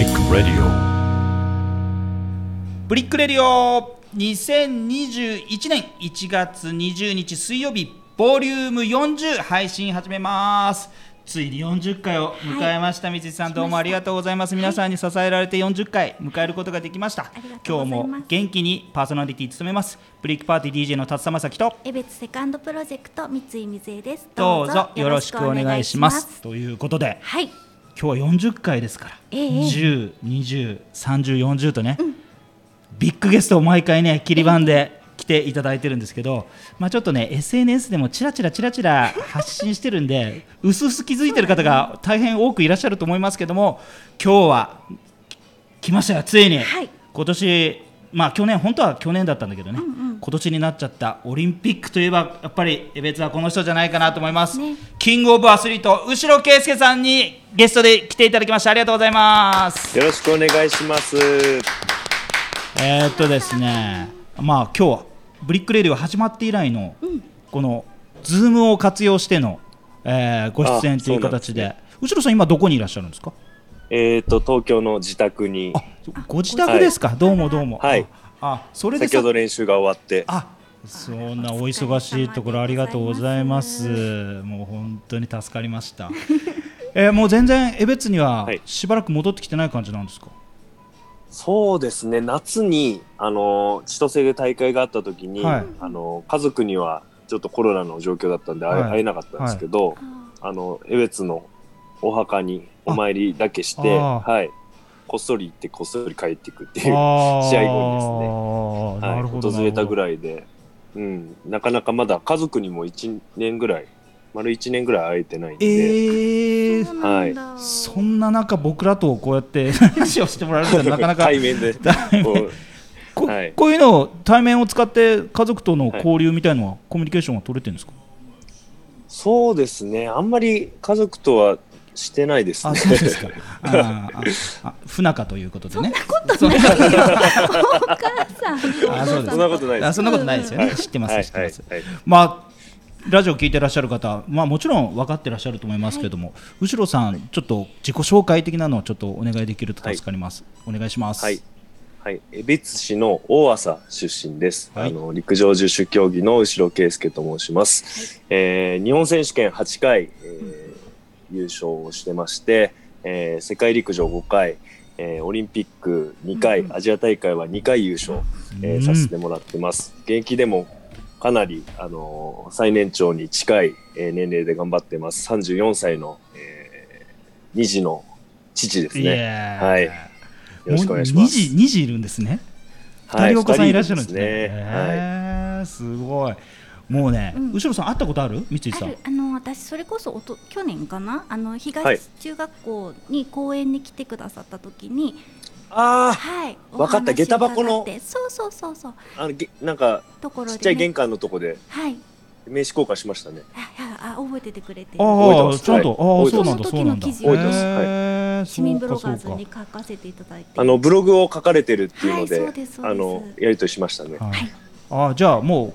Brick Radio. Brick Radio。2021年1月20日水曜日ボリューム40配信始めます。ついに40回を迎えました、三井さん。どうもありがとうございます、皆さんに支えられて40回迎えることができました。ありがとう今日も元気にパーソナリティ務めます。ブリックパーティー DJ の辰田正樹と。江別セカンドプロジェクト三井水江です。どうぞよろしくお願いします。ということで。はい今日は40回ですから、ええ10、20、30、40とね、ビッグゲストを毎回ね切り番で来ていただいてるんですけど、まあ、ちょっとね SNS でもちらちらちらちら発信してるんでうすうす気づいてる方が大変多くいらっしゃると思いますけども今日は来ましたよついに、はい。今年まあ去年本当は去年だったんだけどね、今年になっちゃった。オリンピックといえばやっぱりエベツはこの人じゃないかなと思います、ね。キングオブアスリート後呂圭介さんにゲストで来ていただきました。ありがとうございます。よろしくお願いします。えーっとですね。まあ今日は Brick Radio 始まって以来の、このズームを活用しての、えーご出演という形で。あ後呂さん今どこにいらっしゃるんですか？えっ、と東京の自宅に。あご自宅ですか、どうもどうも。はい。ああそれで先ほど練習が終わって、あそんなお忙しいところありがとうございます。もう本当に助かりました。えーもう全然江別にははい。しばらく戻ってきてない感じなんですか？そうですね。夏にあの千歳で大会があった時に、はい。あの家族にはちょっとコロナの状況だったんで会え,、はい。会えなかったんですけど、あの江別のお墓にお参りだけして、はい、こっそり行ってこっそり帰っていくっていう、試合後にですね。なるほど。はい、訪れたぐい。らいで、うん、なかなかまだ家族にも1年ぐらい丸1年ぐらい会えてないんで。えー。そうなんだ、そんな中僕らとこうやって話をしてもらえるってなかなか。対面で。対面こ はい。こういうのを対面を使って家族との交流みたいのは、コミュニケーションは取れてるんですか？そうですね。あんまり家族とはしてないですあ、ねそうですか。あーああ不仲ということでね。お母さん。あそうです。そんなことないです。あそんなことないですよね、はい。知ってます、はい知ってます、はいはいまあラジオ聞いてらっしゃる方、まあ、もちろん分かってらっしゃると思いますけども、後ろさん、ちょっと自己紹介的なのをちょっとお願いできると助かります。お願いします。はい。はい、江別市の大浅出身です、はい。あの陸上十種競技の後ろ圭介と申します、えー日本選手権8回、えー優勝をしてまして、えー世界陸上5回、えーオリンピック2回、アジア大会は2回優勝、えーうん。させてもらってます。現役でもかなり、あのー最年長に近い、えー年齢で頑張ってます。34歳の、えー、2児の父ですいねはい。よろしくお願いします。もう2時 ,2 時いるんですね。2はい。人お子さんいらっしゃるんですね。二人いはい。すごい。もうね、うん。後ろさん会ったことある？三井さん。ある。あの私それこそおと去年かな？あのはい。東中学校に公園に来てくださった時に、あはい、わかった。下駄箱の。そうそうそうそう。あ、あのげなんかところちっちゃい玄関のとこで。はい。名刺交換しましたね。ああ覚えててくれて。る覚えてああ、ます。ちゃんと、はい。ああ、そうなんだ、そそうなんだ。の時の記事を覚えてます。市民ブロガーズそうかに書かせていただいて。あのブログを書かれてるっていうので、はいそうですそうです。あのやりとりしましたね。そうかはい。ああ、じゃあ、もう、い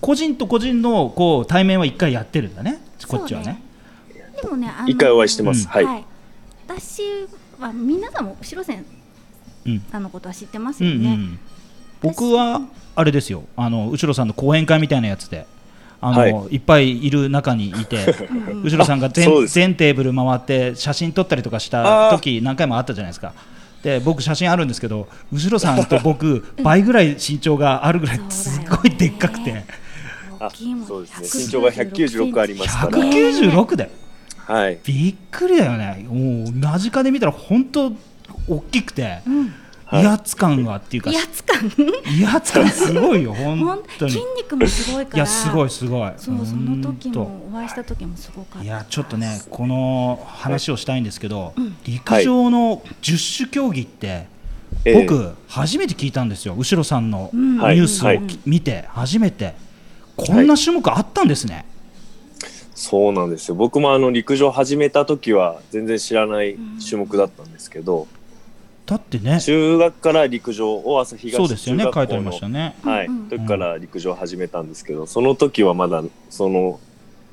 個人と個人の、こう、対面は一回やってるんだね。こっちはね。でもねあの一回お会いしてます。うんはい。私は皆さんも後ろ線うん。さんのことは知ってますうん、うよね、ん。僕は、あれですよ。あの、後ろさんの講演会みたいなやつで。あの、、はいっぱいいる中にいて。うん後ろさんが全全テーブル回って写真撮ったりとかした時何回もあったじゃないですかで僕写真あるんですけど後ろさんと僕倍ぐらい身長があるぐらいすごいでっかくてあそうですね。196身長が196ありますから。196だよはい。びっくりだよねもう間近で見たら本当大きくてうんはい威圧感がっていうか威圧感？威圧感すごいよ ほん本当？に筋肉もすごいから。いやすごいすごい。そうその時もお会いした時もすごかった。いやちょっとねこの話をしたいんですけど、うん。陸上の十種競技って、ええ僕初めて聞いたんですよ後ろさんのうん。ニュースをはい。き見て初めて。こんな種目あったんですね、そうなんですよ。僕もあの陸上始めた時は全然知らない種目だったんですけど、だってね。中学から陸上大朝東そうですよね。書いてありましたね。はい、うん。うん時から陸上始めたんですけど、その時はまだその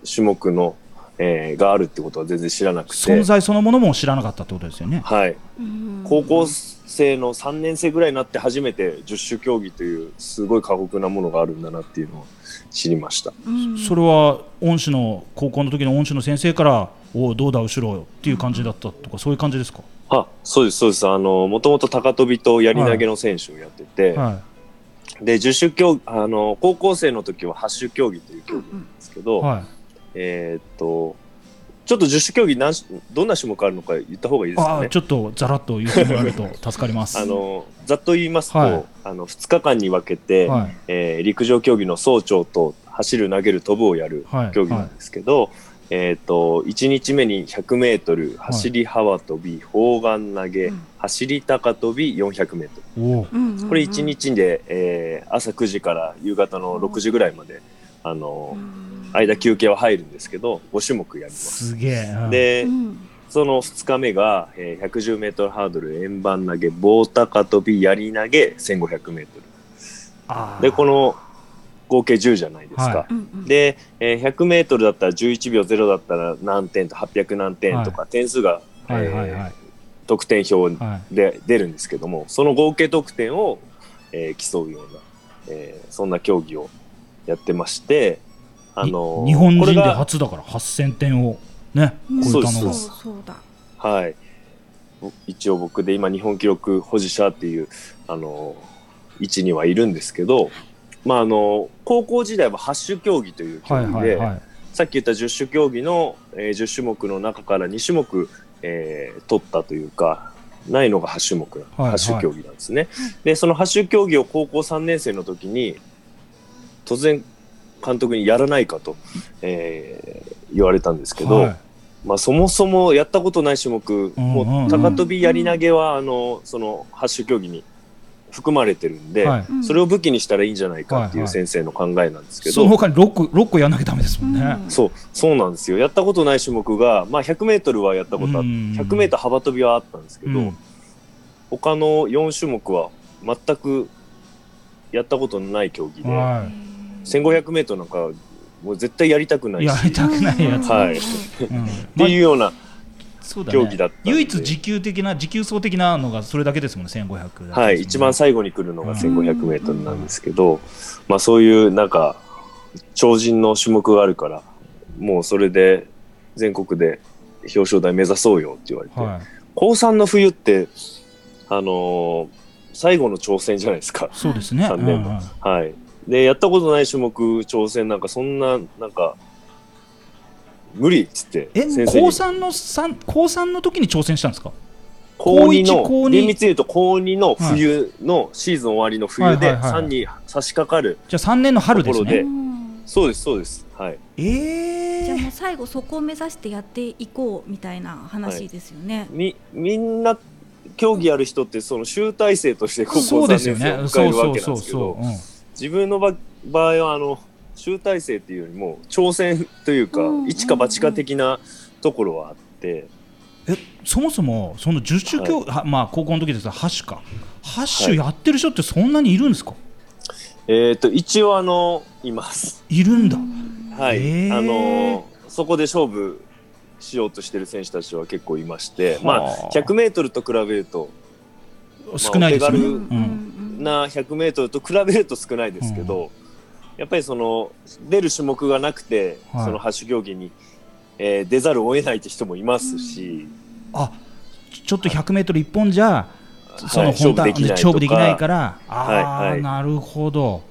種目のえーがあるってことは全然知らなくて。存在そのものも知らなかったってことですよね。はい、うん。高校生の3年生ぐらいになって初めて十種競技というすごい過酷なものがあるんだなっていうのを知りました。うん。それは恩師の高校の時の恩師の先生から「おうどうだ後ろ」っていう感じだったとかそういう感じですか、あそうですそうです。あのもともと高跳びとやり投げの選手をやってて、はで十種競技あの高校生の時は八種競技という競技なんですけど、いはい、えーっとちょっと十種競技何しどんな種目あるのか言った方がいいですかね。ち。ょっとざらっと言ってもらえると 助かります。あのざっと言いますと、はい。あの2日間に分けて、はい。えー陸上競技の早朝と走る投げる飛ぶをやるはい。競技なんですけど、えー、と1日目に 100m 走り幅跳び、砲丸投げ、うん。走り高跳び 400m おううんうんうん。これ1日で、えー朝9時から夕方の6時ぐらいまで、あのうん。間休憩は入るんですけど5種目やります。すげえ。うん、で、うん。その2日目が、えー、110m ハードル円盤投げ棒高跳びやり投げ 1500m あー。でこの合計10じゃないですか。はうんうん。で、えー、100メートルだったら11秒0だったら何点と800何点とか点数が、はいはいはい。えー得点表はい。で出るんですけどもその合計得点を、えー競うような、えーそんな競技をやってまして、あのーに日本人で初だから8000点をねうん。超えたのが。そうはい、ぼ一応僕で今日本記録保持者っていう、あのー位置にはいるんですけど、まああの高校時代は8種競技という競はい技で、はいはいさっき言った10種競技の、えー10種目の中から2種目、えー取ったというか、ないのが8種目、はい8種競技なんですね。で、その8種競技を高校3年生の時に、突然監督にやらないかと、えー言われたんですけど、はい。まあそもそもやったことない種目、もう高跳びやり投げは、あの、その8種競技に含まれてるんで、はい。うん。それを武器にしたらいいんじゃないかっていはい。はいう先生の考えなんですけど、その他に6個六個やんなきゃダメですもんね。うんそう、そうなんですよ。やったことない種目が、まあ100メートルはやったことあって、うん。100メートル幅跳びはあったんですけど、うん。他の4種目は全くやったことのない競技で、は1500メートルなんかもう絶対やりたくないい、し、やりたくないやつ。はい。うん。っていうような、そうだ競技だった唯一持久的な持久走的なのがそれだけですもんね1500だけですもんね。はい、一番最後に来るのがうん1500メートルなんですけど、まあそういうなんか、超人の種目があるから、もうそれで全国で表彰台目指そうよって言われて、はい。高3の冬って、あのー最後の挑戦じゃないですか。そうですね。三年うんうん。はい。で、やったことない種目挑戦なんか、そんな、なんか、無理っつって、え先生に。高三の三高三の時に挑戦したんですか？高2の、高一厳密に言うと高2の冬の、シーズン終わりの冬で、はいはいはい3に差し掛かる。じゃあ3年の春ですね。うん。そうです、そうです。はい。えー。じゃあもう最後そこを目指してやっていこうみたいな話ですよね。み、みんな、競技やる人って、その集大成として高校3そうですよ年生ねを迎えるわそうそうそうけなん。ですけど自分の場場合はあの集大成っていうよりも挑戦というか、うん一か八か的なところはあって、えそもそもその十種競、はまあ高校の時ですが8種か。8種やってる人ってそんなにいるんですか、えっ、と一応あのいます。いるんだ、はい。へー。あのそこで勝負しようとしてる選手たちは結構いまして、まあ。はあ100メートルと比べると少ないですよね、な100メートルと比べると少ないですけど、やっぱりその出る種目がなくて、はい。その8種競技に、えー出ざるを得ないって人もいますし。あちょっと 100m 一本じゃそのはい。本当は勝負できないとか。勝負できないから。ああ、はいはい。なるほど。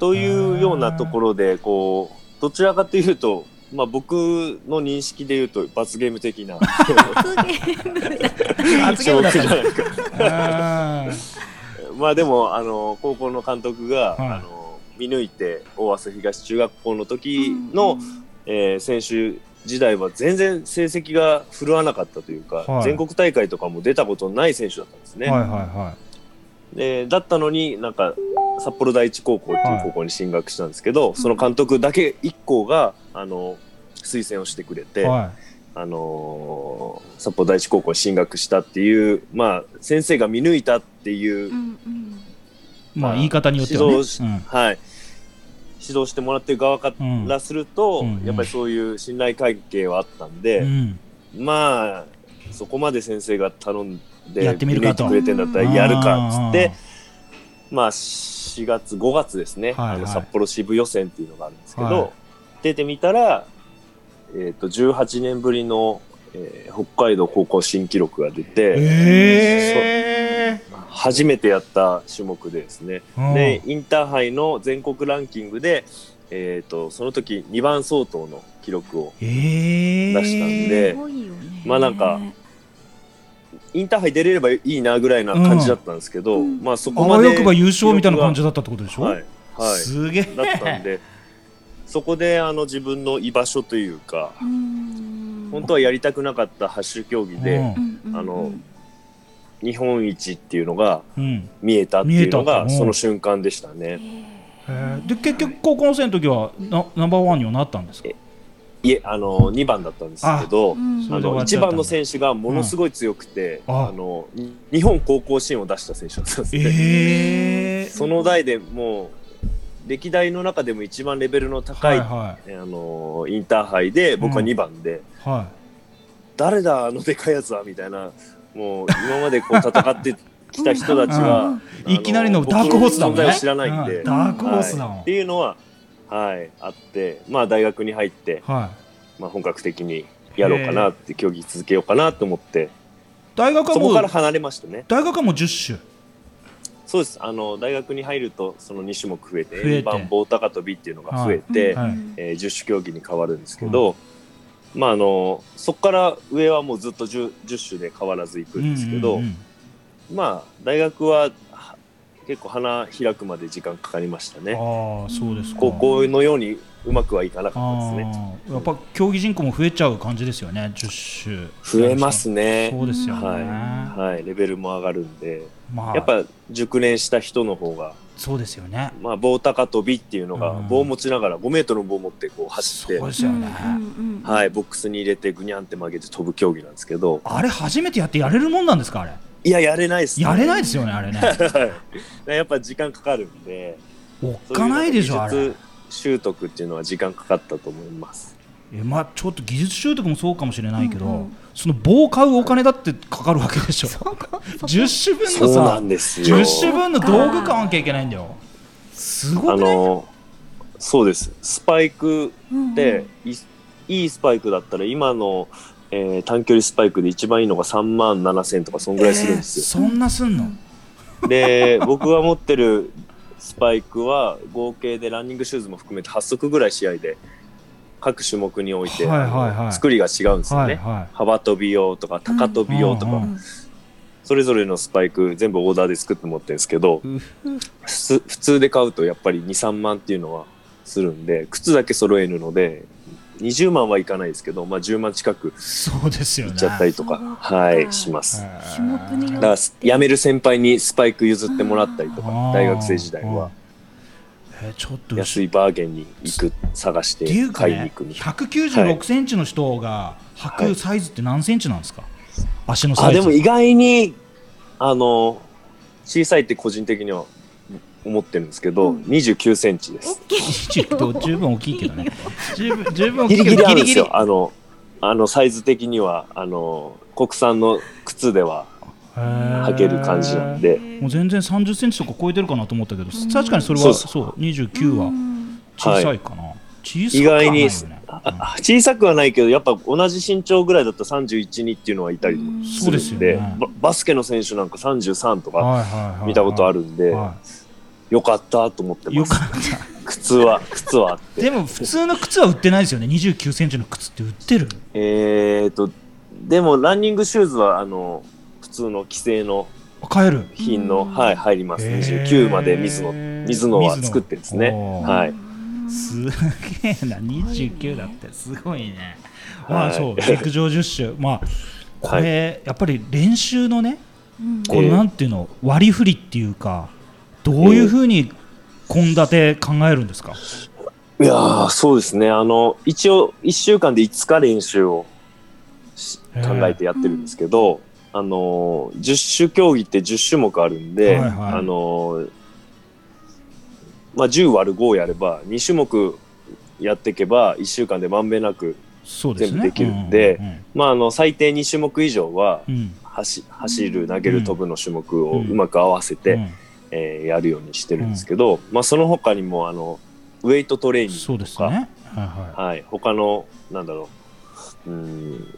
というようなところでこうどちらかというと、まあ、僕の認識で言うと罰ゲーム的な。罰ゲームまあでもあの高校の監督が、はい。あの見抜いて大浅東中学校の時の、えー選手時代は全然成績が振るわなかったというか、はい。全国大会とかも出たことない選手だったんですね。はいはいはでだったのになんか札幌第一高校っていう高校に進学したんですけど、その監督だけ1校があの推薦をしてくれて、い。はあのー札幌第一高校に進学したっていう、まあ、先生が見抜いたっていう、いまあ言い方によってはね、はい、指導してもらってる側からすると、うん。うん。やっぱりそういう信頼関係はあったんで、うん。まあそこまで先生が頼んでやってみるかと。くれてんだったらやるかっつってまあ4月5月ですね、はいはい。あの札幌支部予選っていうのがあるんですけど、はい。出てみたら、えー、と18年ぶりの、えー北海道高校新記録が出て、え初めてやった種目でですね、ーでインターハイの全国ランキングで、えー、とその時2番相当の記録をえー。出したんですごいよね。まあなんかインターハイ出れればいいなぐらいな感じだったんですけど、うん。まあそこあまでわよくば優勝みたいな感じだったってことでしょ、はい、はい、すげえ。だったんでそこであの自分の居場所というかうん本当はやりたくなかったハッシュ競技で、うん。うん。うん。あの日本一っていうのがうん。見えたっていうのがその瞬間でしたね。で結局高校生の時はなナンバーワンにはなったんですか？いえあの2番だったんですけど。あの1っちゃったんだ。番の選手がものすごい強くて、うん。ああの日本高校新を出した選手だったんですその代でもう歴代の中でも一番レベルの高、はいあのインターハイで僕はうん。2番で、い。は誰だあのでかいやつはみたいな。もう今までこう戦ってきた人たちは、うんいいきなりのダークホースだもんね。知らないんで、うん。ダークホースだもん。はい。っていうのは、はい、あって、まあ、大学に入って、はまあ、本格的にやろうかなって競技続けようかなと思って。い大学はそもうこから離れましたね。大学はもう10種。そうです。あの大学に入るとその2種目増えて増えて。円盤棒高跳びっていうのが増えて、はい。えー10種競技に変わるんですけど、まああのそこから上はもうずっと 10, 10種で変わらずいくんですけど、うんうんうん。まあ大学はは結構花開くまで時間かかりましたね。ああそうですか。高校のようにうまくはいかなかったですね。やっぱ競技人口も増えちゃう感じですよね10種。増えますね。そうですよね、はい、はい、レベルも上がるんで。まあ。やっぱ熟練した人の方が、そうですよね。まあ、棒高跳びっていうのがうん。棒を持ちながら5メートルの棒を持ってこう走ってそうですよね、うんうんはい、ボックスに入れてぐにゃんって曲げて飛ぶ競技なんですけど。あれ初めてやってやれるもんなんですかあれ？いややれないです、ね、やれないですよねあれね。はい。やっぱ時間かかるんで。おっかないでしょあれ。習得っていうのは時間かかったと思いますえまあちょっと技術習得もそうかもしれないけど、うんうん。その棒を買うお金だってかかるわけでしょ。10種分のそうなさんですよ。10種分の道具買わなきゃいけないんだよ。すごあくねのそうです。スパイクうんで、いいいスパイクだったら今の、えー短距離スパイクで一番いいのが3万7000とかそんぐらいするんですよ、そんなすんの、で僕が持ってるスパイクは合計でランニングシューズも含めて8足ぐらい試合で各種目において、はいはいはい。あの作りが違うんですよね、はいは幅跳び用とか高跳び用とか、それぞれのスパイク全部オーダーで作って持ってるんですけど普通普通で買うとやっぱり23万っていうのはするんで靴だけ揃えるので20万はいかないですけど、まあ、10万近くそうですよね。いっちゃったりとか、はいします。種目によだから辞める先輩にスパイク譲ってもらったりとか大学生時代はえーちょっと安いバーゲンに行く探しっていうかねて買いに行くみたいな。196センチの人が履くサイズって何センチなんですか、足のサイズ。あでも意外にあの小さいって個人的には思ってるんですけど、うん。29センチです。ちょっと十分大きいけどね。十分十分大きギリギいけど。リあるんですよ。あのあのサイズ的にはあの国産の靴では履履ける感じなんで。もう全然30センチとか超えてるかなと思ったけど、ん。確かにそれはそうそうです29はうん小さいかな、小さ意くはないよね。外にあ小さくはないけどやっぱ同じ身長ぐらいだったら31にっていうのはいたりもすそうるんでですよね。ババスケの選手なんか33とか見たことあるんで、はよかったと思ってます。かった。靴は 靴はあって。でも普通の靴は売ってないですよね。29センチの靴って売ってる。えーとでもランニングシューズはあの普通の規制の買える。品の、うん。はい入ります。29まで水野水野は作ってですね。はい。すげえな。29だって。すごいね、まはい。あそう。陸上10種 まあこれ、やっぱり練習のねうん。このええ。なんていうの？割り振りっていうかどういうふうに献立考えるんですか、いやーそうですね。あの一応1週間で5日練習を考えてやってるんですけど、あの10種競技って10種目あるんで、はいはい。あのまあ、10割る5やれば2種目やっていけば1週間でまんべんなく、そうですね。全部できるんでまあ、あの最低2種目以上はうん。うん走走る投げる飛ぶの種目をうまく合わせて、うん。えーやるようにしてるんですけど、まあ、その他にもあのウェイトトレーニングとか、ですね。はいははい、他のなんだろううん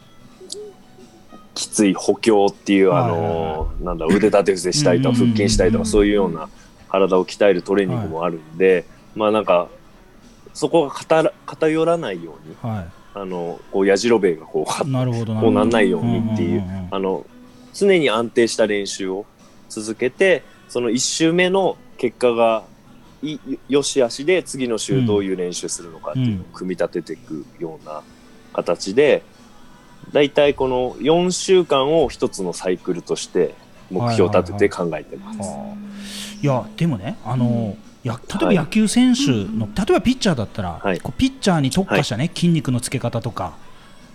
きつい補強っていう、あのなんだ腕立て伏せしたりとか腹筋したりとかそういうような体を鍛えるトレーニングもあるんで、まあなんかそこが偏偏らないようにい。はあのこうやじろべえがこういなるほどなこうなんないようにっていうあの常に安定した練習を続けてその1周目の結果がいよしあしで次の週どういう練習するのかっていうのを組み立てていくような形でだいたいこの4週間を一つのサイクルとして目標を立てて考えてます。いやでもねあの、や例えば野球選手の、例えばピッチャーだったら、はい。こうピッチャーに特化したね、筋肉のつけ方とか、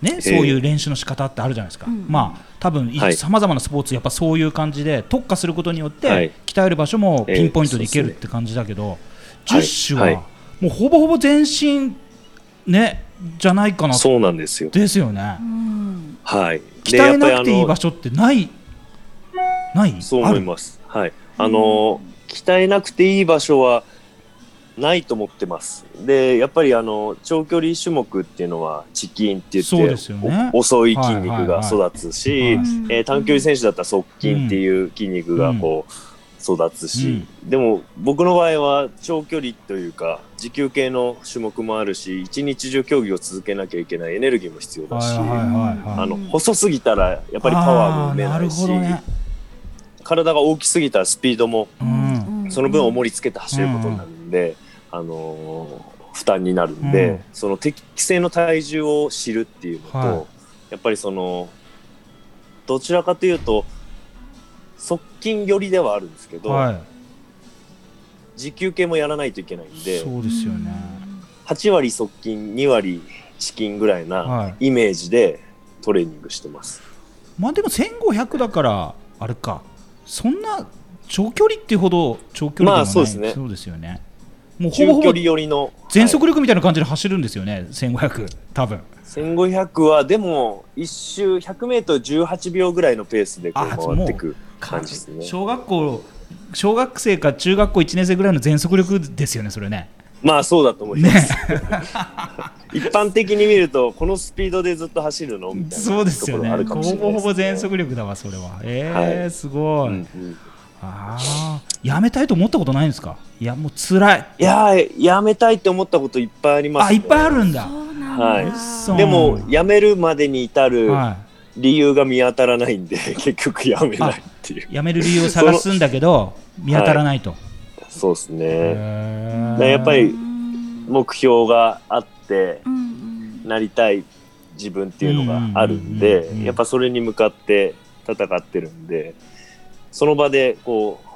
ね、そういう練習の仕方ってあるじゃないですか、うん。まあ多分はい。さまざまなスポーツやっぱそういう感じで特化することによって、はい。鍛える場所もピンポイントでいけるええって感じだけど、はい。十種は、はいもうほぼほぼ全身ねじゃないかなそうなんですよ。ですよねうんはい。鍛えなくていい場所所ってない？ない？そう思います。はい。あの、鍛えなくていい場所はないと思ってます。で、やっぱりあの、長距離種目っていうのは、チキンって言って、ですよねお遅い筋肉が育つし、えー短距離選手だったら側筋っていう筋肉がこう、育つし、でも僕の場合は長距離というか持久系の種目もあるし一日中競技を続けなきゃいけないエネルギーも必要だし、あの細すぎたらやっぱりパワーも埋めないし、ね、体が大きすぎたらスピードもうん。その分重りつけて走ることになるんで、あのー負担になるんで、うん。その適正の体重を知るっていうのと、はい。やっぱりそのどちらかというと側筋寄りではあるんですけど、はい。持久系もやらないといけないんでそうですよね、8割側筋2割チキンぐらいはない。イメージでトレーニングしてます。まあでも1500だからあれか。そんな長距離っていうほど長距離でもない、まあそうですね。そうですよね。もうほぼほぼ離寄りの全速力みたいな感じで走るんですよね、1500多分。1500はでも1周 100m18 秒ぐらいのペースでこうあ回っていく感じですね。小学校小学生か中学校1年生ぐらいの全速力ですよねそれね。まあそうだと思います。ね。一般的に見るとこのスピードでずっと走るの？みたいなそうですよね。ね。ほぼほぼ全速力だわそれは。えーはい。すごい、うんうん。ああやめたいと思ったことないんですか？いやもう辛いいやーやめたいって思ったこといっぱいあります、あいっぱいあるんだんだ、はいでもやめるまでに至るはい理由が見当たらないんで 結局やめないっていう。やめる理由を探すんだけど見当たらないと、そうですね。やっぱりうん目標があってなりたい自分っていうのがあるんでやっぱそれに向かって戦ってるんでその場でこう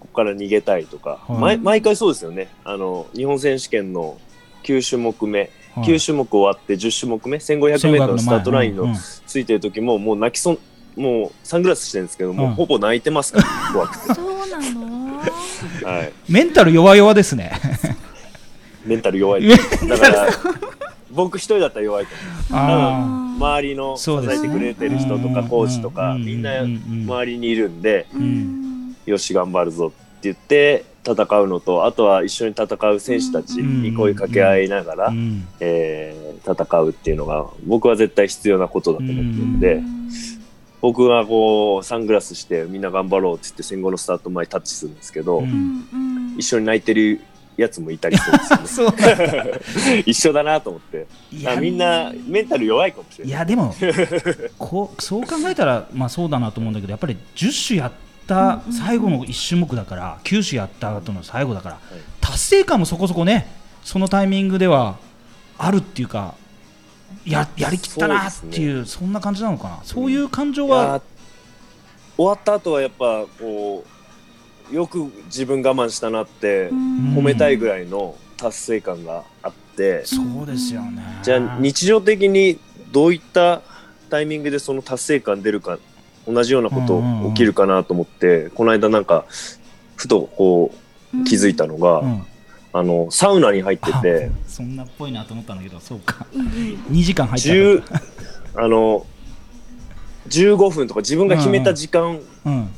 ここから逃げたいとか、はい。毎毎回そうですよね。あの日本選手権の9種目目、はい。9種目終わって10種目目 1500m のスタートラインのうんうんついてる時ももう泣きそうもうサングラスしてるんですけども、うん。ほぼ泣いてますから怖くて、そうなの？はい、メンタル弱々ですね。メンタル弱い。だから僕一人だったら弱いと思う。あ周りの支そうですね。えてくれてる人とかコーチとかうん。みんな周りにいるんでうん。よし頑張るぞって言って戦うのとあとは一緒に戦う選手たちに声かけ合いながら、うん。えー戦うっていうのが僕は絶対必要なことだと思ってるんで、僕がこうサングラスしてみんな頑張ろうって言って戦後のスタート前タッチするんですけど、一緒に泣いてるやつもいたりするんですよね。一緒だなと思って。みんなメンタル弱いかもしれないいやでもこうそう考えたらまあそうだなと思うんだけどやっぱり10種やった最後の1種目だから9種やった後の最後だからい。達成感もそこそこねそのタイミングではあるっていうかややりきったなっていうそんな感じなのかな？そういう感情は終わった後はやっぱこうよく自分我慢したなって褒めたいぐらいの達成感があって、そうですよね。じゃあ日常的にどういったタイミングでその達成感出るか同じようなことうんうんうん。起きるかなと思って、この間なんかふとこう気づいたのが、うん。ああのサウナに入ってて そんなっぽいなと思ったんだけどそうか。うんうん。2時間入った。10あの15分とか自分が決めた時間うん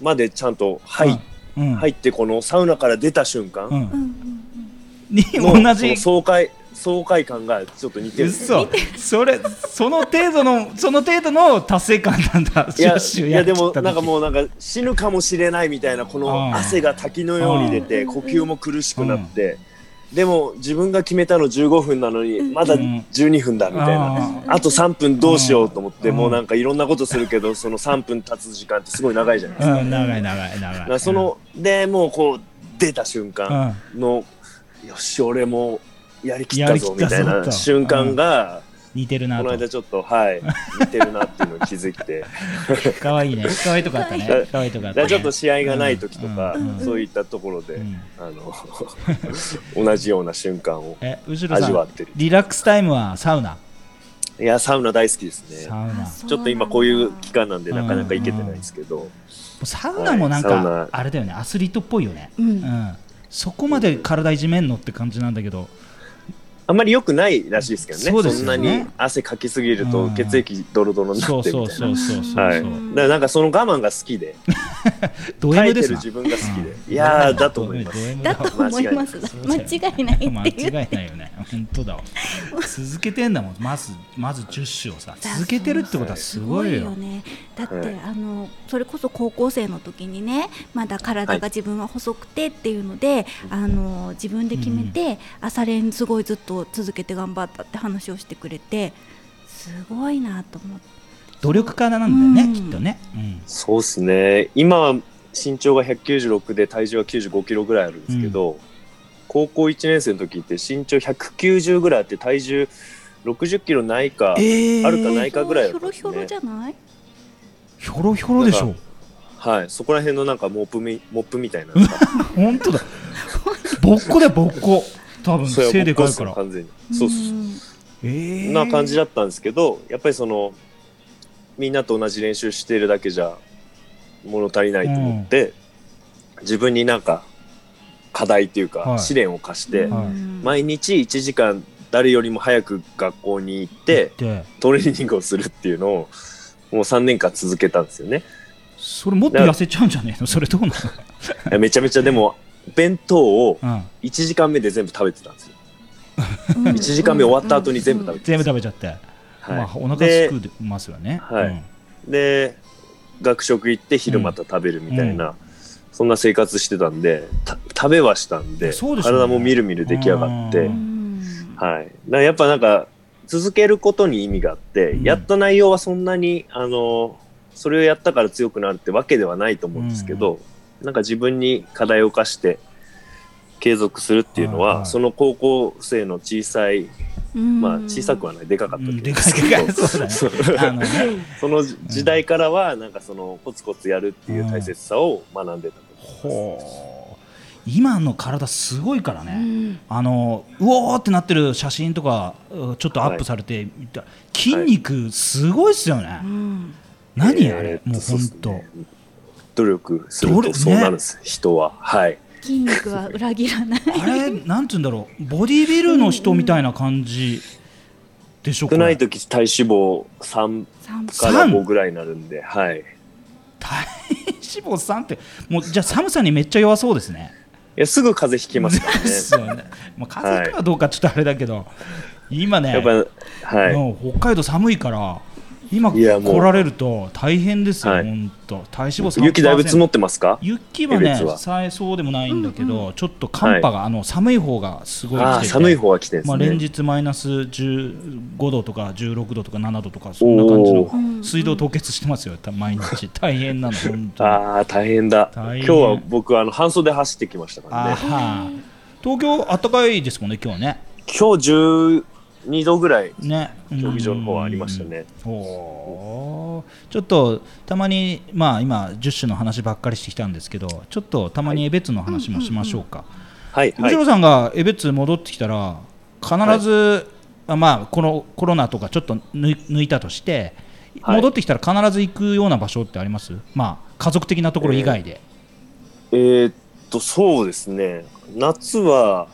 までちゃんと入,、うん。入ってこのサウナから出た瞬間うん。うんうんにの同じ爽快爽快感がちょっと似てる。嘘。それその程度のその程度の達成感なんだ。いや10周いやでもなんかもうなんか死ぬかもしれないみたいなこうん。の汗が滝のように出てうん。呼吸も苦しくなって。でも自分が決めたの15分なのにまだうん。12分だみたいな。ああと3分どうしようと思ってうん。もうなんかいろんなことするけどその3分経つ時間ってすごい長いじゃないですか。うん。長い長い長い。そのでもうこう出た瞬うん。間のよし俺もやりきったぞみたいな瞬間が似てるなと。この間ちょっとはい 似てるなっていうのに気づいて。可愛いね。可愛いとこあったね。だ可愛いとこあったね。だからちょっと試合がない時とか、うん。うん。そういったところで、うん。あの 同じような瞬間を味わってる。リラックスタイムはサウナ？いやサウナ大好きですサねウナ。ちょっと今こういう期間なんでうん。なかなか行けてないですけど、サウナもなんかあれだよね。アスリートっぽいよね。うん。うん。そこまで体いじめんのって感じなんだけどあんまり良くないらしいですけどね。そうですんなに汗かきすぎるとうん。血液ドロドロになそうってみたいな。そうそうそうそうはい、だからなんかその我慢が好きで。ド耐 M えですな。てる自分が好きで、うん。いやーだと思います。だと思います。間違いない間っていう。違いないよね。本当だわ。続けてんだもん。まずまず10種をさ。続けてるってことはすごいよ。ね。だって、はい。あのそれこそ高校生の時にねまだ体が自分は細くてっていうので、あの自分で決めて、朝練すごいずっと続けて頑張ったって話をしてくれてすごいなと思って。努力家なんだよね、うん。きっとね、うん。そうですね。今は身長が196で体重は95キロぐらいあるんですけど、高校1年生の時って身長190ぐらいあって体重60キロないか、えあるかないかぐらいひょろひょろじゃないひょろひょろでしょ。はい。そこら辺のなんかモップみモップみたいな。本当だ。ぼっこだよぼっこ多分それは背でかいから。よ完全に。そうそううんえそんな感じだだったんですけどやっぱりそのみんなと同じ練習しているだけじゃ物足りないと思って、自分になんか課題っていうか、はい。試練を課して、はい。うん毎日1時間誰よりも早く学校に行ってでトレーニングをするっていうのをもう3年間続けたんですよね。それもっと痩せちゃうんじゃねえの？それどうな めちゃめちゃでも弁当をの、うん、1時間目で全部食べてたんですよ。うん。1時間目終わった後に全部食べて全部食べちゃって、はい。まあ、お腹ですくますよね。はい。で学食行って昼また食べるみたいな、そんな生活してたんでた食べはしたんでね。体もみるみる出来上がって、ううん。はい、だからやっぱなんか続けることに意味があって、うん。やった内容はそんなにあのそれをやったから強くなるってわけではないと思うんですけど、なんか自分に課題を課して継続するっていうのは、はいその高校生の小さいうん。まあ小さくはない。でかかったうん、けどでかいでかい。そう。だね。ね。その時代からはなんかそのコツコツやるっていう大切さを学んでたと思います。ほう今の体すごいからうね、ん。あのうおーってなってる写真とかうちょっとアップされてみた、筋肉すごいっすよね、うん。何あれ、えーもう本当、ね努力するとそうなるんです、人は。はい。筋肉は裏切らないあれ？なんて言うんだろうボディビルの人みたいな感じでしょ少ない時体脂肪3散歩から三5ぐらいになるんで、はい。い体脂肪さんってもうじゃあ寒さにめっちゃ弱そうですねやすぐ風邪ひきますからね。ね、まあ、風邪かどうかちょっとあれだけど、今ねやっぱはい。もう北海道寒いから今来られると大変ですよ、はい。本当体脂肪3%雪だいぶ積もってますか？雪はねそうでもないんだけど、ちょっと寒波が、あの寒い方がすごい来てて。寒い方は来てるんでまあ。連日マイナス15度とか16度とか7度とかそんな感じおのー水道凍結してますよた毎日。大変なの本当に。ああ大変だ。大変。今日は僕あの半袖走ってきましたからね。東京暖かいですもんね今日ね。今日12度ぐらいね。競技場の方はありましたね。おー。ちょっとたまにまあ今10種の話ばっかりしてきたんですけどちょっとたまにエベツの話もしましょうか、はいさんがエベツ戻ってきたら必ず、あまあこのコロナとかちょっと抜いたとして、はい。戻ってきたら必ず行くような場所ってあります？まあ家族的なところ以外で、えーっとそうですね。夏は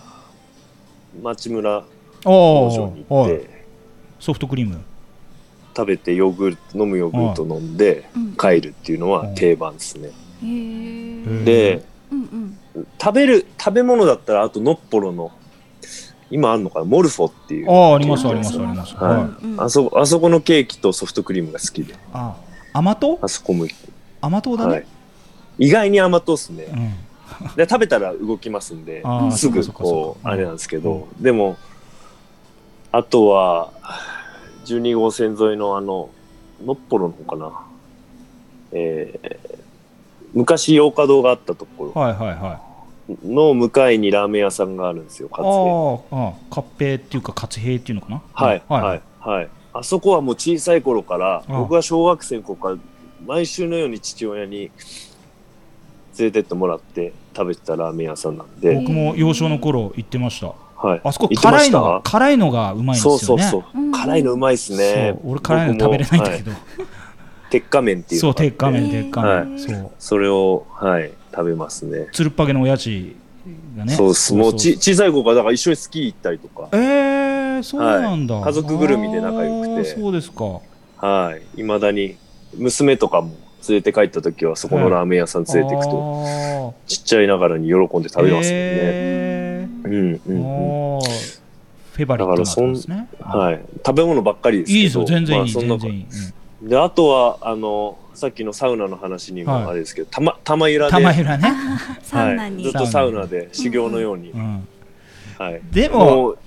町村お工場に行ってソフトクリーム。食べてヨーグルト飲むヨーグルト飲んでうん。帰るっていうのは定番ですね。でうんうん。食べる食べ物だったらあとのっぽろの今あるのかな？モルフォっていう。ああありますあありますあります。はい。はい。うんあそあそこのケーキとソフトクリームが好きで。あ甘党？あそこも、甘党だはい。ね、意外に甘党っすね。うん。で食べたら動きますんですぐこうあれなんですけどでもあとは12号線沿いのあののっぽろの方かな。えー昔洋華堂があったところ。はいはいはい。の向かいにラーメン屋さんがあるんですよ、カツヘああああ合併っていうか活兵っていうのかな？はい、ははい。い、はい。あそこはもう小さい頃から、あ。僕が小学生の頃から、毎週のように父親に連れてってもらって食べてたラーメン屋さんなんで、僕も幼少の頃行ってましたはい。あそこ辛いのが辛いのがうまいんですよね。そうそうそう。うん辛いのうまいっすね。俺辛いの食べれないんだけど、い。鉄火麺っていうそう鉄火麺鉄火麺、はい。そう。それを、はい、食べますね。つるっぱげの親父がね。そうです。もうち小さい頃から、だから一緒にスキー行ったりとか、えー、そうなんだ、はい。家族ぐるみで仲良くて。そうですか。はい。未だに、娘とかも連れて帰った時は、そこのラーメン屋さん連れて行くと、とちっちゃいながらに喜んで食べますよね。えーうんうんうん。フェバリットなんですねはい。食べ物ばっかりですけど。いいですよ全然いい、まあ全然いい、うんで、あとは、あの、さっきのサウナの話にはいもあれですけど、たま、玉ゆらで、玉ゆらね、はい、サウナに、ずっとサウナで修行のように、うん、はい。でもう、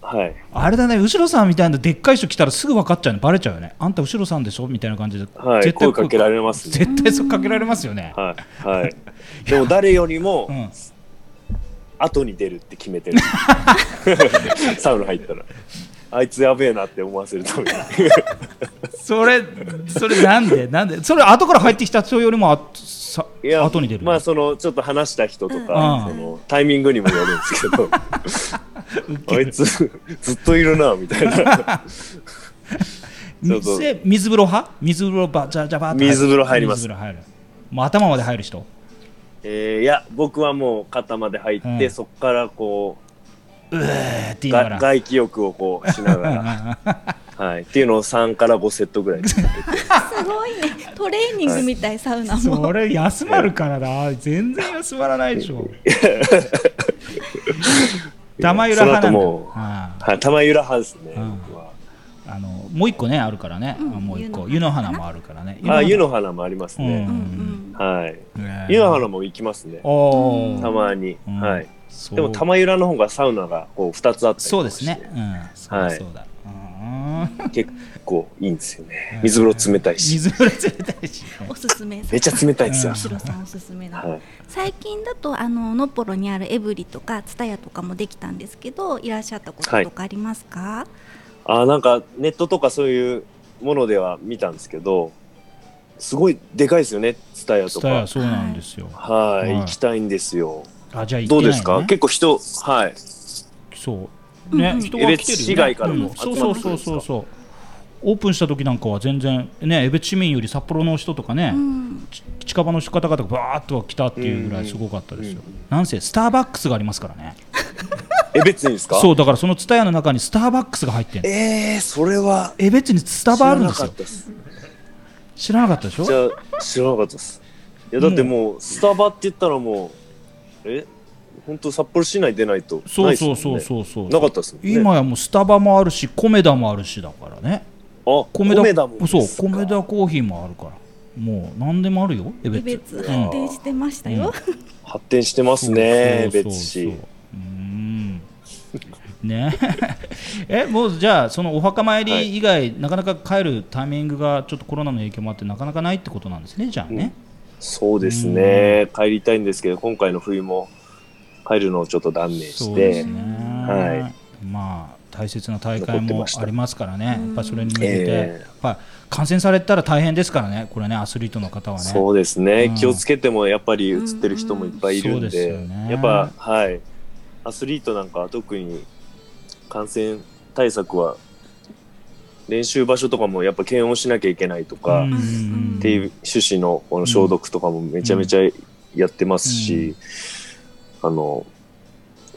はい。あれだね後ろさんみたいなでっかい人来たらすぐ分かっちゃうねバレちゃうよねあんた後ろさんでしょ？みたいな感じで、はい。絶対声かけられますね。絶対そうかけられますよね、はい。はい。でも、誰よりもう、ん、後に出るって決めてる。サウナ入ったら。あいつやべえなって思わせるために。それそれなんで？なんで？それ後から入ってきた人よりもあさいや後に出るまあそのちょっと話した人とか、うん。そのタイミングにもよるんですけど。あいつずっといるなみたいな。水水風呂派？水風呂ばじゃじゃば水風呂入ります。水風呂入る。もう頭まで入る人？えーいや僕はもう肩まで入って、うん。そこからこうーってう言いながら。が外気浴をこうしながら、はい、っていうのを3から5セットぐらいすごいね。トレーニングみたい、サウナも。それ休まるからな。全然休まらないでしょ。玉ゆら派もあはい、玉ゆら派ですね、うん。僕は。ああのもう一個ねあるからね、うんあもう一個。湯湯のの花花もあるからね。あ湯の花。もありますうん。ね、うんはい。ね湯の花も行きますね。たまに、うん。はい。でも玉ゆらの方がサウナがこう2つあったりそうですね。うん。そうだそうだ、うん。結構いいんですよね。水風呂冷たいし。水風呂冷たいし。ねおすすめめっちゃ冷たいですよ、うん白さんおすすめだ、はい、最近だとあののっぽろにあるエブリとかツタヤとかもできたんですけどいらっしゃったこととかありますか、あーなんかネットとかそういうものでは見たんですけどすごいでかいですよねツタヤとか。スタヤそうなんですよ、はい、はい。行きたいんですよ。あじゃあ行どうですか？結構人はい。そう。ね、うんうん。人が来てるよ、ね、市外からもうん。そうそうそうそう。そうオープンした時なんかは全然ね江別市民より札幌の人とかね、うん。ち近場の方々がバーッと来たっていうぐらいすごかったですよ、うん。うんなんせスターバックスがありますからね。え別にですか？そうだからそのツタヤの中にスターバックスが入ってんの。えー、それはえ別にスタバあるんですよ知らなかったでしょ？じゃあ知らなかったです。いやだってもうスタバって言ったらもうえ？本当札幌市内出ないとそうないですもんね。そうそうそうそうなかったですもんね。今やもうスタバもあるしコメダもあるしだからね。あ米田米田もそうですか？米田コーヒーもあるから。もう何でもあるよ江エ別別うん発展してましたよ、発展してますねそうそうそう別市。うんね。えもうじゃあそのお墓参り以外、なかなか帰るタイミングがちょっとコロナの影響もあってなかなかないってことなんですねじゃあね、そうですね。帰りたいんですけど今回の冬も帰るのをちょっと断念して。そうですね、はまあ大切な大会もありますからね。やっぱりそれに向けて、えやっぱ感染されたら大変ですからねこれねアスリートの方はね。そうですね、うん。気をつけてもやっぱり映ってる人もいっぱいいるんそうですで,、よね。やっぱはい。アスリートなんかは特に感染対策は練習場所とかもやっぱ検温しなきゃいけないとか、うんっていう趣旨のこの消毒とかもめちゃめちゃやってますし、あの、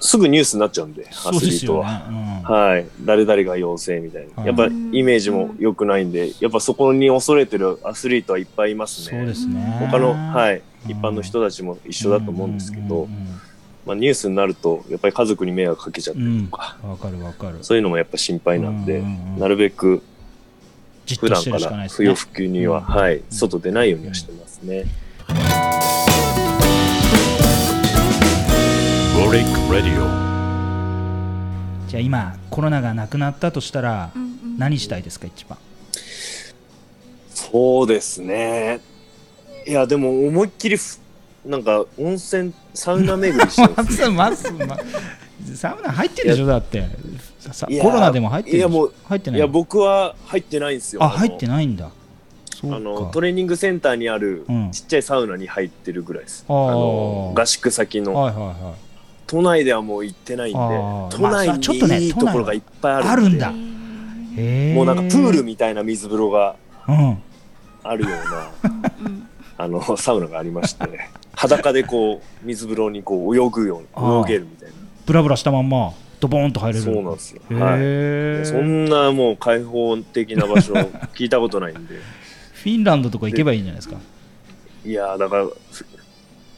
すぐニュースになっちゃうんで、アスリートは。ね。うんはい。誰々が陽性みたいな。はいやっぱイメージも良くないんで、やっぱそこに恐れてるアスリートはいっぱいいますそうね。ですね。他の、はい。うん一般の人たちも一緒だと思うんですけどうんうん、まあニュースになると、やっぱり家族に迷惑かけちゃったうんうんりとか、わかるわかる。そういうのもやっぱ心配なんでうん、うんうんなるべく普段から不要。不急には、うんはい、外出ないようにはしてますね。じゃあ今コロナがなくなったとしたらうんうん何したいですか一番？そうですね。いや、でも思いっきりふ、なんか温泉、サウナ巡りしたいですね。まずまずまサウナ入ってるでしょだって。さいやコロナでも入ってるいやもう入ってないいや、僕は入ってないんですよ。あ入ってないんだ。そうか。あのトレーニングセンターにあるうん。ちっちゃいサウナに入ってるぐらいです。あー。あの合宿先の。はいはいはい。都内ではもう行ってないんで都内まあちょっとねにいいところがいっぱいあるあるんだ。へへえもうなんかプールみたいな水風呂がうん。あるような。ーうんあのサウナがありまして裸でこう水風呂にこう泳ぐように泳げるみたいな。ブラブラしたまんまドボーンと入れる。そうなんですよ、へはい。えそんなもう開放的な場所聞いたことないんで。フィンランドとか行けばいいんじゃないですか？いやーだからふ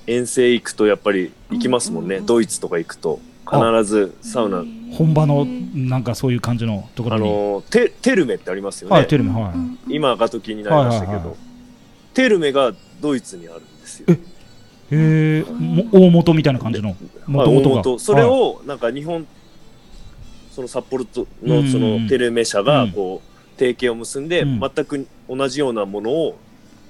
遠征行くとやっぱり行きますもんね、うん。うんうんドイツとか行くと必ずサウナ。本場のなんかそういう感じのところに。あのテテルメってありますよね、はいテルメはい。今ガトキになりましたけど、はいはいはい。テルメがドイツにあるんですよ。えへえも大元みたいな感じの？はい。元々が。大元。それをなんか日本その札幌とのそのテルメ社がこう提携を結んでうん。全く同じようなものを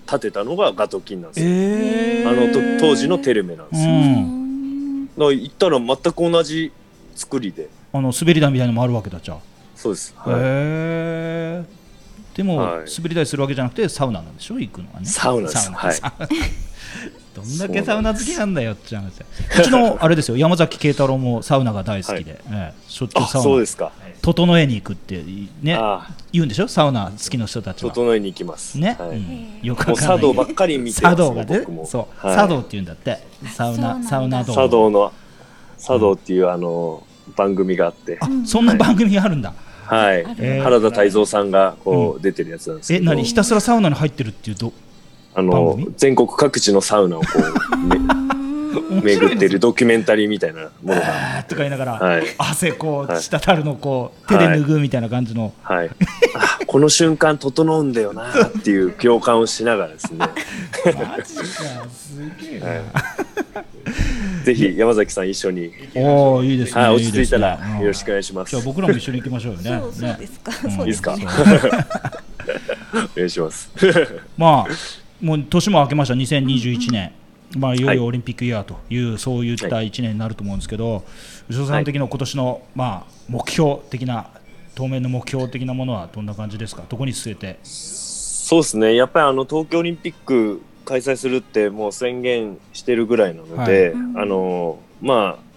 建てたのがガトキンなんですよ、えあのと当時のテルメなんですよ、うん。だから行ったら全く同じ作りで。あの滑り台みたいなのもあるわけだじゃあ。そうです、はいへえでも、はい。滑り台するわけじゃなくてサウナなんでしょ？行くのはね。サウナです。はいサウナ。どんだけサウナ好きなんだよって話うちのあれですよ。山崎慶太郎もサウナが大好きで、ええ。しょっちゅうあサウナ。そうですか、整えに行くってね。あ言うんでしょ？サウナ好きの人たちは。整えに行きます。ね、はい。うん。よくもうわかんない。茶道ばっかり見て茶ます道がね僕も。そう、はい。茶道って言うんだって。サウナサウナ道。茶道の茶道っていうあの番組があって、あそんな番組があるんだ、はい、えー。原田泰造さんがこう出てるやつなんですけど、え何？ひたすらサウナに入ってるっていうと番あの組？全国各地のサウナをこう、め 巡ってるドキュメンタリーみたいなものが、とか言いながら、はい。汗こうはい滴るのこう手で拭うみたいな感じの、はい、あこの瞬間整うんだよなっていう共感をしながらですね。マジかすげえな、はい ぜひ山崎さん一緒に、おおいいですね、はい、落ち着いたらよろしくお願いします。じゃあ僕らも一緒に行きましょうよね。そうそうねですか、いいですか？お願いします。まあもう年も明けました。2021年、まあいよいよオリンピックイヤーという、そういった1年になると思うんですけど吉田さん的な今年の、まあ目標的な当面の目標的なものはどんな感じですか？どこに据えて？そうですね、やっぱりあの東京オリンピック開催するってもう宣言してるぐらいなので、はい。あのまあ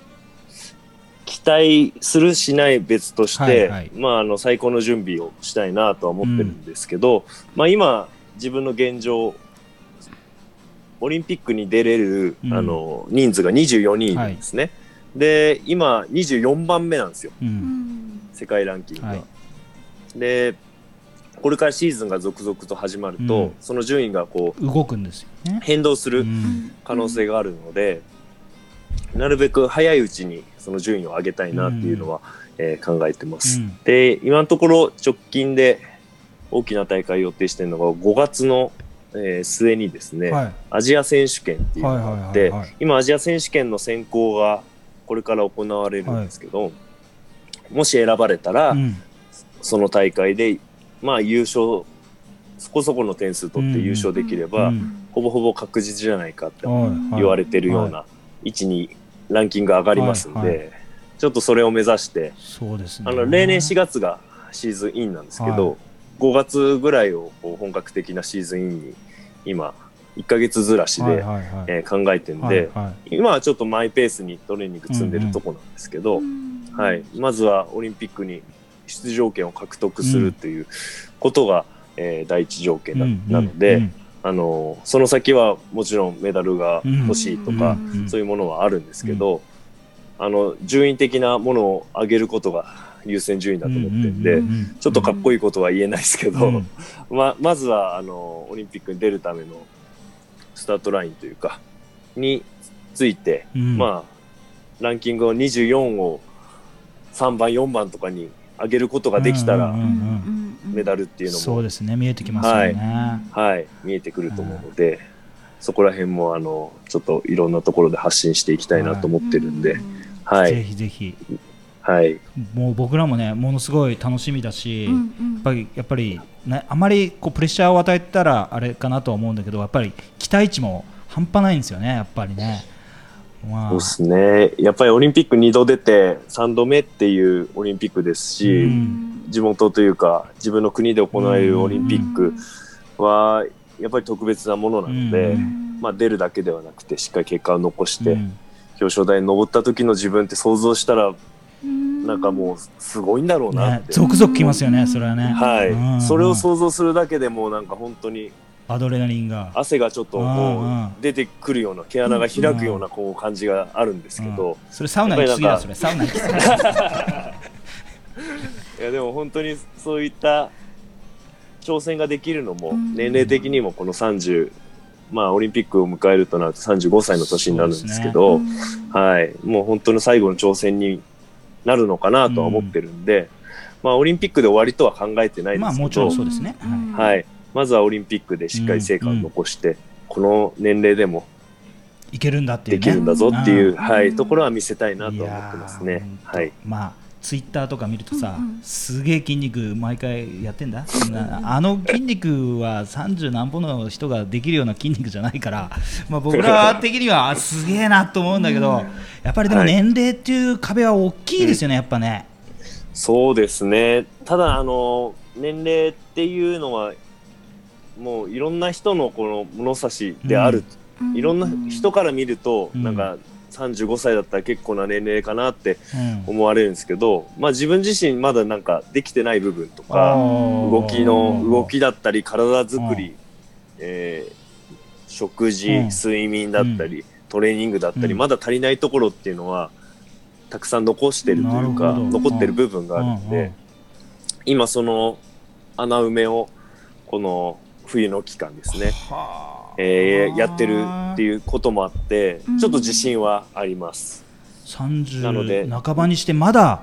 期待するしない別として、はいはい。まああの最高の準備をしたいなとは思ってるんですけど、まあ今自分の現状オリンピックに出れる、うん。あの人数が24人い。るんですね。で今24番目なんですよ。ううんん。世界ランキングが。はい。でこれからシーズンが続々と始まると、うん。その順位がこう動くんですよね。変動するうん。可能性があるので、なるべく早いうちにその順位を上げたいなっていうのは、えー考えてます。うん。で今のところ直近で大きな大会予定してるのが5月の、えー末にですね、はい。アジア選手権っていうのがあって、はいはいはいはい。今アジア選手権の選考がこれから行われるんですけど、もし選ばれたら、うん。その大会で、まあ、優勝そこそこの点数取って優勝できれば、うん。ほぼほぼ確実じゃないかってはい言われてるような位置にランキング上がりますんで、はいはちょっとそれを目指してそうですね。あの例年4月がシーズンインなんですけど、はい。5月ぐらいをこう本格的なシーズンインに今1ヶ月ずらしで、はいはいはい。えー考えてるんで、はいはい。今はちょっとマイペースにトレーニング積んでるとこなんですけど、はい、まずはオリンピックに出場権を獲得するということが、えー第一条件な,、うんなので、うん。あのその先はもちろんメダルが欲しいとか、うん。そういうものはあるんですけど、あの順位的なものを上げることが優先順位だと思ってるんで、うんうんうんちょっとかっこいいことは言えないですけど、うん。ままずはあのオリンピックに出るためのスタートラインというかについて、うん。まあランキングを24を3番4番とかに上げることができたら、うんうんうんメダルっていうのも、そうですね。見えてきますよね、はい、見えてくると思うので、そこら辺もあのちょっといろんなところで発信していきたいなと思ってるんで、はい、ぜひぜひ。はい、もう僕らもねものすごい楽しみだし、うんうん。やっぱりやっぱり、ね、あまりこうプレッシャーを与えたらあれかなとは思うんだけどやっぱり期待値も半端ないんですよねやっぱりね。まあ。そうですね。やっぱりオリンピック2度出て3度目っていうオリンピックですし、うん。地元というか自分の国で行われるオリンピックはやっぱり特別なものなので、うん。まあ、出るだけではなくてしっかり結果を残して、うん。表彰台に登った時の自分って想像したらうん。なんかもうすごいんだろうなっね、て、ゾクゾクきますよね、それはね。はい、うん。それを想像するだけでもうなんか本当にアドレナリンが。汗がちょっとうんう出てくるような毛穴が開くようなこう感じがあるんですけど、うんそれサウナ行き過ぎだ、それ。サウナ行き過ぎ。いやでも本当にそういった挑戦ができるのもうん。年齢的にもこの30まあオリンピックを迎えるとなると35歳の年になるんですけどはい。もう本当の最後の挑戦になるのかなとは思ってるんで、まあオリンピックで終わりとは考えてないですけど、まあもちろんそうですね。はい。はいまずはオリンピックでしっかり成果を残して、この年齢でもいけるんだっていうね。できるんだぞっていう、うん。はい、ところは見せたいなとい思ってますね。はい。まあツイッターとか見るとさ、うんうん。すげえ筋肉毎回やってんだ。なあの筋肉は30何歩の人ができるような筋肉じゃないから、まあ、僕ら的にはあすげえなと思うんだけど、やっぱりでもはい。年齢っていう壁は大きいですよね、やっぱね。そうですね。ただ、あの、年齢っていうのは、もういろんな人のこの物差しである。いろんな人から見ると、うん。なんか35歳だったら結構な年齢かなってうん。思われるんですけど、まあ自分自身まだなんかできてない部分とか、動きの動きだったり、体作り、えー食事、うん。睡眠だったり、トレーニングだったり、うん。まだ足りないところっていうのは、たくさん残してるというか、残ってる部分があるんで、うんうん。今その穴埋めを、この冬の期間ですね、はあえーやってるっていうこともあってうん、ちょっと自信はあります。なので30半ばにしてまだ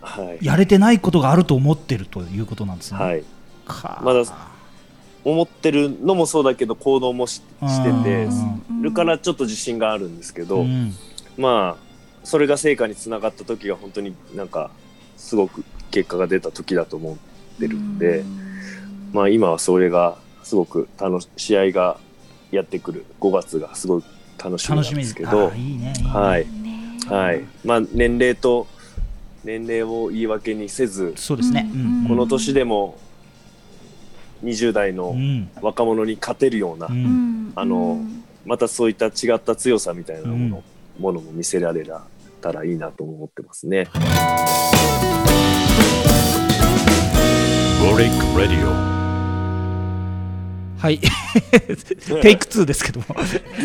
はい。やれてないことがあると思ってるということなんですね。はい。かまだ思ってるのもそうだけど、行動もししててうんるからちょっと自信があるんですけど、うんまあ、それが成果につながった時が本当になんか、すごく結果が出た時だと思ってるんで、まあ今はそれがすごく楽し、試合がやってくる。5月がすごい楽しみなんですけど。あ、いいねはい。ね。はい。まあ年齢と、年齢を言い訳にせず、そうですね。うん。この年でも20代のうん。若者に勝てるような、ううん。んあのまたそういった違った強さみたいなもの,、ものも見せられたらいいなと思ってますね。はい。テイク2ですけども、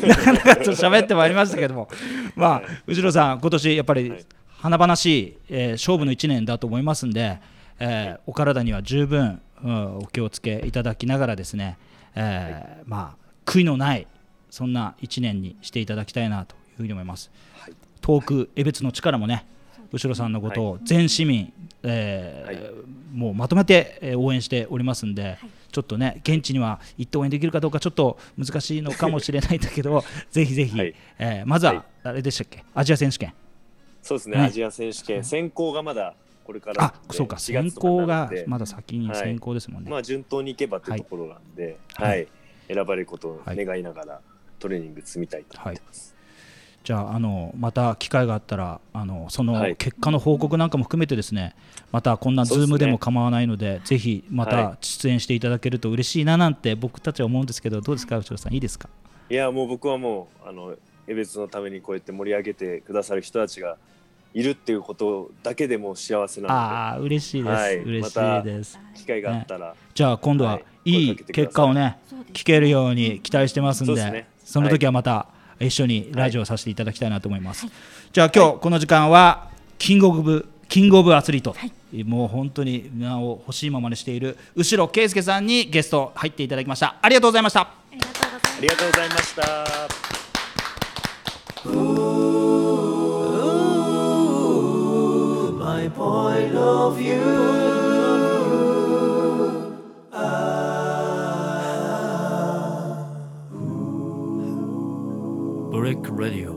なかなかと喋ってまいりましたけども、まあ、後ろさん、今年やっぱりはい。華々しい、えー勝負の1年だと思いますんで、えーお体には十分、うんお気をつけいただきながらですね、えーまあ、悔いのない、そんな1年にしていただきたいなというふうに思います。はい。遠く江別の力もね、後ろさんのことを全市民、えーもうまとめてえー応援しておりますんで、ちょっとね、現地には行って応援できるかどうか、ちょっと難しいのかもしれないんだけど、ぜひぜひ、はい。えーまずは、はい。あれでしたっけ、アジア選手権、そうですね、ねアジア選手権、選考がまだこれからあそうか、4選考がまだ先にはい選考ですもんね。まあ順当にいけばというところなんで、はい。はい。選ばれることを願いながら、トレーニング積みたいと思ってます。じゃああのまた機会があったらあのそのはい。結果の報告なんかも含めてですねまたこんなズームでも構わないのでぜひまたは出演していただけると嬉しいななんて僕たちは思うんですけどどうですか内田さん？いいですか？いや、もう僕はもう、あの、江別のためにこうやって盛り上げてくださる人たちがいるっていうことだけでもう幸せなああ嬉しいです、はい。嬉しいです、ので、機会があったら、じゃあ今度ははい。い。結果をね聞けるように期待してますんでそうですね。その時はまた、一緒にラジオさせていただきたいなと思います、じゃあ今日この時間はキングオブキングオブアスリート、もう本当に名を欲しいままにしている後ろ圭介さんにゲスト入っていただきました。ありがとうございました。ありがとうございますありがとうございました。Quick Radio.